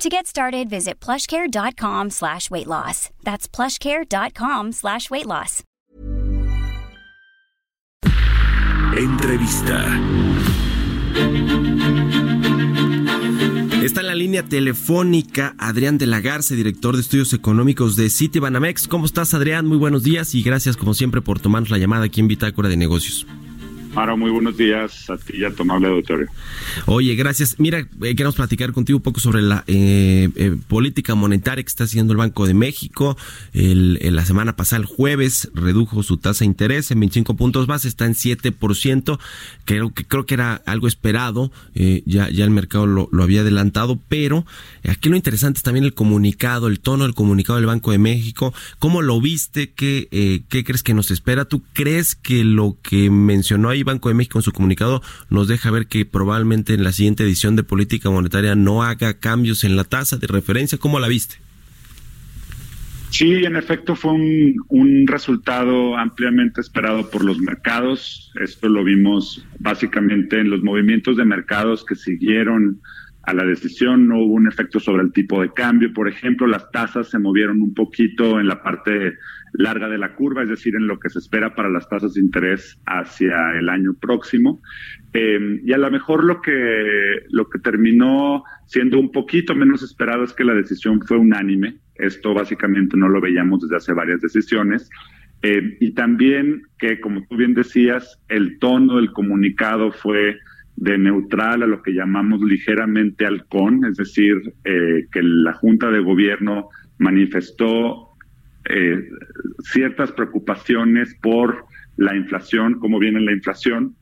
To get started, visit plushcare.com slash weight loss. That's plushcare.com slash weight loss. Entrevista. Está en la línea telefónica Adrián de la Garza, director de estudios económicos de Citibanamex. ¿Cómo estás, Adrián? Muy buenos días y gracias, como siempre, por tomarnos la llamada aquí en Bitácora de Negocios. Maro, muy buenos días a ti y a tu amable auditorio. Oye, gracias. Mira, eh, queremos platicar contigo un poco sobre la eh, eh, política monetaria que está haciendo el Banco de México. El, la semana pasada, el jueves, redujo su tasa de interés en 25 puntos base, está en 7%. Creo que, creo que era algo esperado, ya, ya el mercado lo, lo, había adelantado, pero aquí lo interesante es también el comunicado, el tono del comunicado del Banco de México. ¿Cómo lo viste? ¿Qué, qué crees que nos espera? ¿Tú crees que lo que mencionó ahí Banco de México en su comunicado nos deja ver que probablemente en la siguiente edición de política monetaria no haga cambios en la tasa de referencia. ¿Cómo la viste? Sí, en efecto fue un, un, resultado ampliamente esperado por los mercados. Esto lo vimos básicamente en los movimientos de mercados que siguieron a la decisión. No hubo un efecto sobre el tipo de cambio. Por ejemplo, las tasas se movieron un poquito en la parte larga de la curva, es decir, en lo que se espera para las tasas de interés hacia el año próximo. Eh, y a lo mejor lo que, lo que terminó siendo un poquito menos esperado es que la decisión fue unánime. Esto básicamente no lo veíamos desde hace varias decisiones. Eh, y también que, como tú bien decías, el tono del comunicado fue de neutral a lo que llamamos ligeramente halcón, es decir, eh, que la Junta de Gobierno manifestó eh, ciertas preocupaciones por la inflación, cómo viene la inflación,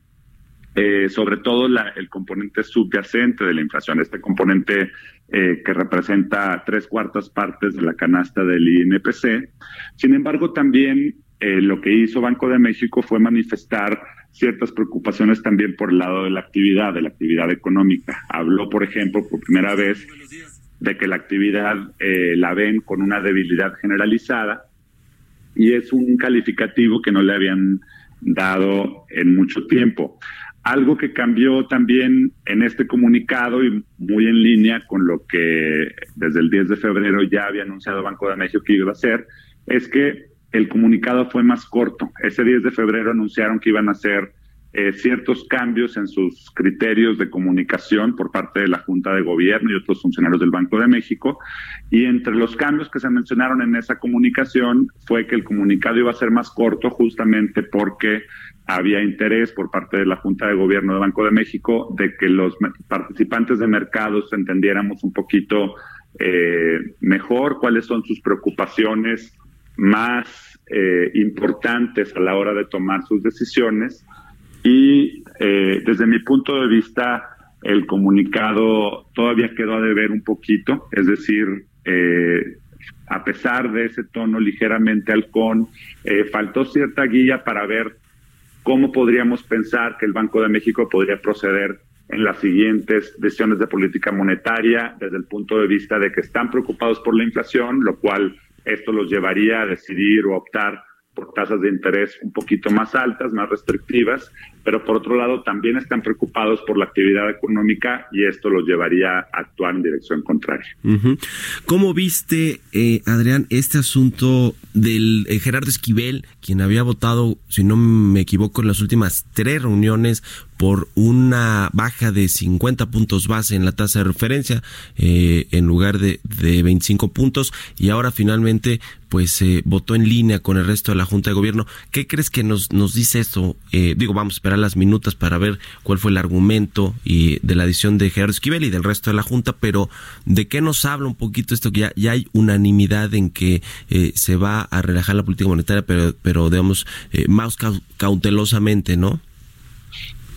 eh, sobre todo el componente subyacente de la inflación, este componente que representa tres cuartas partes de la canasta del INPC. Sin embargo, también lo que hizo Banco de México fue manifestar ciertas preocupaciones también por el lado de la actividad, de la actividad económica. Habló, por ejemplo, por primera vez de que la actividad eh, la ven con una debilidad generalizada y es un calificativo que no le habían dado en mucho tiempo. Algo que cambió también en este comunicado y muy en línea con lo que desde el 10 de febrero ya había anunciado Banco de México que iba a hacer, es que el comunicado fue más corto. Ese 10 de febrero anunciaron que iban a hacer eh, ciertos cambios en sus criterios de comunicación por parte de la Junta de Gobierno y otros funcionarios del Banco de México. Y entre los cambios que se mencionaron en esa comunicación fue que el comunicado iba a ser más corto justamente porque había interés por parte de la Junta de Gobierno de Banco de México de que los participantes de mercados entendiéramos un poquito eh, mejor cuáles son sus preocupaciones más eh, importantes a la hora de tomar sus decisiones. Y eh, desde mi punto de vista el comunicado todavía quedó a deber un poquito, es decir, eh, a pesar de ese tono ligeramente halcón, faltó cierta guía para ver cómo podríamos pensar que el Banco de México podría proceder en las siguientes decisiones de política monetaria desde el punto de vista de que están preocupados por la inflación, lo cual esto los llevaría a decidir o optar por tasas de interés un poquito más altas, más restrictivas, pero por otro lado también están preocupados por la actividad económica y esto los llevaría a actuar en dirección contraria. ¿Cómo viste, eh, Adrián, este asunto del eh, Gerardo Esquivel, quien había votado, si no me equivoco, en las últimas tres reuniones por una baja de 50 puntos base en la tasa de referencia eh, en lugar de, de 25 puntos y ahora finalmente pues se votó en línea con el resto de la Junta de Gobierno. ¿Qué crees que nos, nos dice esto? Eh, digo, vamos a las minutas para ver cuál fue el argumento y de la adición de Gerardo Esquivel y del resto de la Junta, pero ¿de qué nos habla un poquito esto? Que ya, hay unanimidad en que eh, se va a relajar la política monetaria, pero, pero digamos, más cautelosamente, ¿no?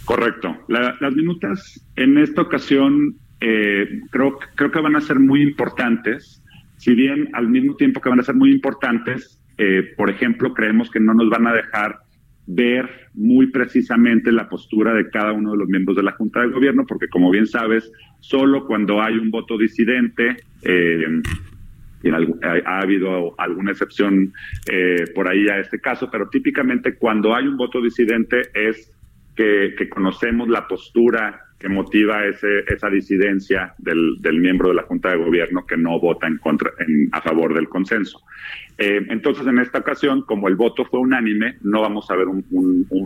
Correcto. las minutas en esta ocasión eh, creo, creo que van a ser muy importantes, si bien al mismo tiempo que van a ser muy importantes, eh, por ejemplo, creemos que no nos van a dejar ver muy precisamente la postura de cada uno de los miembros de la Junta de Gobierno, porque como bien sabes, solo cuando hay un voto disidente, eh, y ha, habido alguna excepción eh, por ahí a este caso, pero típicamente cuando hay un voto disidente es que, conocemos la postura que motiva ese, esa disidencia del, miembro de la Junta de Gobierno que no vota en contra, en, a favor del consenso. Eh, entonces, en esta ocasión, como el voto fue unánime, no vamos a ver un,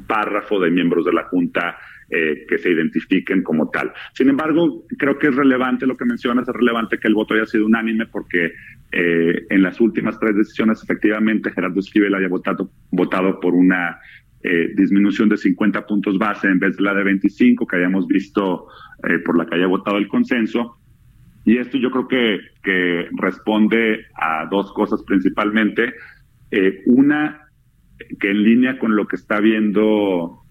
párrafo de miembros de la Junta eh, que se identifiquen como tal. Sin embargo, creo que es relevante lo que mencionas, es relevante que el voto haya sido unánime porque eh, en las últimas tres decisiones, efectivamente, Gerardo Esquivel haya votado, votado por una disminución de 50 puntos base en vez de la de 25 que hayamos visto por la que haya votado el consenso. Y esto yo creo que, que responde a dos cosas principalmente. Eh, una, que en línea con lo que está viendo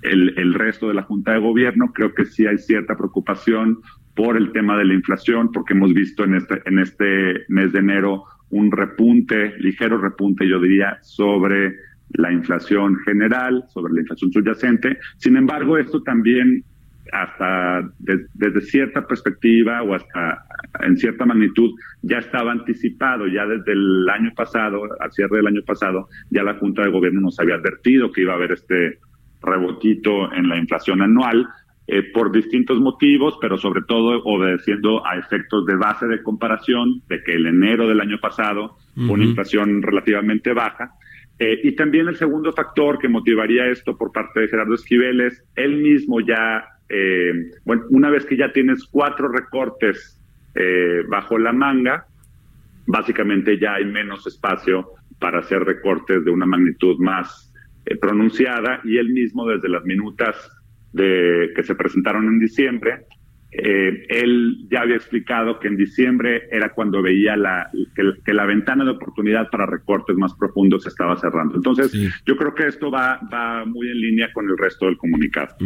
el, el, resto de la Junta de Gobierno, creo que sí hay cierta preocupación por el tema de la inflación, porque hemos visto en este, en este mes de enero un repunte, ligero repunte, yo diría, sobre la inflación general, sobre la inflación subyacente. Sin embargo, esto también hasta desde cierta perspectiva o hasta en cierta magnitud ya estaba anticipado, ya desde el año pasado, al cierre del año pasado, ya la Junta de Gobierno nos había advertido que iba a haber este rebotito en la inflación anual eh, por distintos motivos, pero sobre todo obedeciendo a efectos de base de comparación, de que el enero del año pasado fue una inflación relativamente baja. Eh, y también el segundo factor que motivaría esto por parte de Gerardo Esquivel es él mismo ya eh, bueno, una vez que ya tienes cuatro recortes eh, bajo la manga, básicamente ya hay menos espacio para hacer recortes de una magnitud más eh, pronunciada y él mismo desde las minutas de, que se presentaron en diciembre eh, él ya había explicado que en diciembre era cuando veía la, que, la ventana de oportunidad para recortes más profundos se estaba cerrando. Entonces, yo creo que esto va, va muy en línea con el resto del comunicado.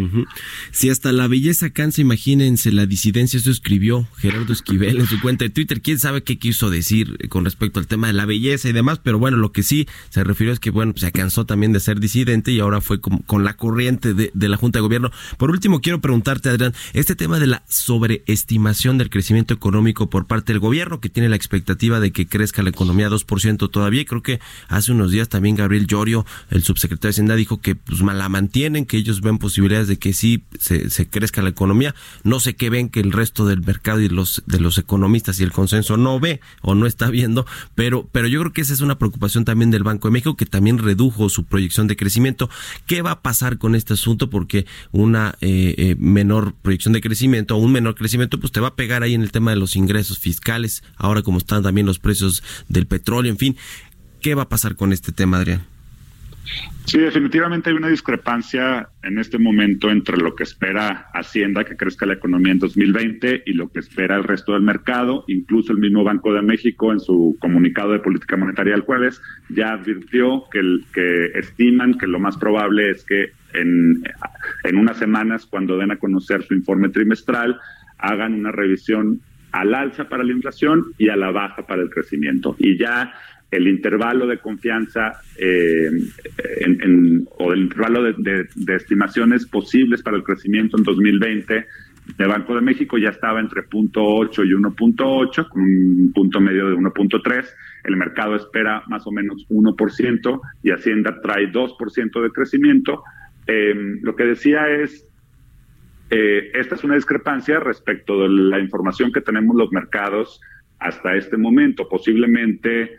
Si hasta la belleza cansa, imagínense la disidencia, eso escribió Gerardo Esquivel en su cuenta de Twitter. ¿Quién sabe qué quiso decir con respecto al tema de la belleza y demás? Pero bueno, lo que sí se refirió es que, bueno, se cansó también de ser disidente y ahora fue con, con la corriente de, de la Junta de Gobierno. Por último, quiero preguntarte, Adrián, este tema de la sobreestimación del crecimiento económico por parte del gobierno, que tiene la expectativa de que crezca la economía 2% todavía. Creo que hace unos días también Gabriel Llorio, el subsecretario de Hacienda, dijo que pues la mantienen, que ellos ven posibilidades de que sí se, crezca la economía. No sé qué ven que el resto del mercado y los de los economistas y el consenso no ve o no está viendo, pero, pero yo creo que esa es una preocupación también del Banco de México, que también redujo su proyección de crecimiento. ¿Qué va a pasar con este asunto? Porque una eh, eh, menor proyección de crecimiento o un menor crecimiento, pues te va a pegar ahí en el tema de los ingresos fiscales, ahora como están también los precios del petróleo, en fin. ¿Qué va a pasar con este tema, Adrián? Sí, definitivamente hay una discrepancia en este momento entre lo que espera Hacienda que crezca la economía en 2020 y lo que espera el resto del mercado. Incluso el mismo Banco de México en su comunicado de política monetaria el jueves ya advirtió que, el, que estiman que lo más probable es que en, en unas semanas, cuando den a conocer su informe trimestral, hagan una revisión al alza para la inflación y a la baja para el crecimiento. Y ya el intervalo de confianza eh, o el intervalo de, estimaciones posibles para el crecimiento en 2020 de Banco de México ya estaba entre 0.8 y 1.8, con un punto medio de 1.3. El mercado espera más o menos 1% y Hacienda trae 2% de crecimiento. Eh, lo que decía es, eh, esta es una discrepancia respecto de la información que tenemos los mercados hasta este momento. Posiblemente,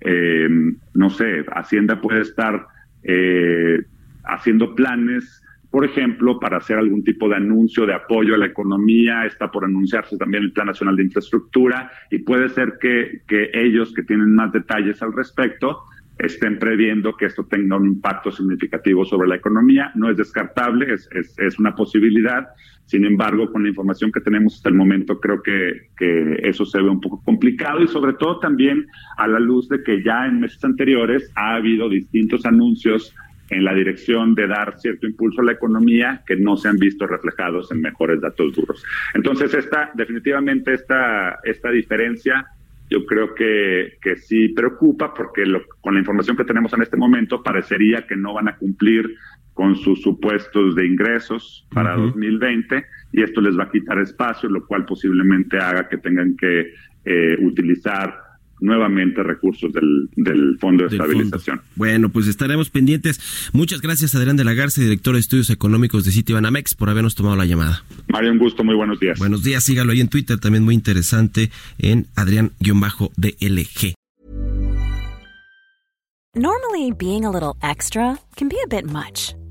eh, no sé, Hacienda puede estar eh, haciendo planes, por ejemplo, para hacer algún tipo de anuncio de apoyo a la economía. Está por anunciarse también el Plan Nacional de Infraestructura y puede ser que, que ellos que tienen más detalles al respecto estén previendo que esto tenga un impacto significativo sobre la economía. No es descartable, es, es, una posibilidad. Sin embargo, con la información que tenemos hasta el momento, creo que, que eso se ve un poco complicado y sobre todo también a la luz de que ya en meses anteriores ha habido distintos anuncios en la dirección de dar cierto impulso a la economía que no se han visto reflejados en mejores datos duros. Entonces, esta, definitivamente esta, esta diferencia yo creo que, que sí preocupa porque con la información que tenemos en este momento parecería que no van a cumplir con sus supuestos de ingresos para 2020 y esto les va a quitar espacio, lo cual posiblemente haga que tengan que eh, utilizar nuevamente recursos del, del Fondo de Estabilización. Bueno, pues estaremos pendientes. Muchas gracias, Adrián de la Garza, director de Estudios Económicos de Citibanamex, por habernos tomado la llamada. Mario, un gusto, muy buenos días. Buenos días, sígalo ahí en Twitter, también muy interesante, en Adrián-DLG. Normally, being a little extra can be a bit much,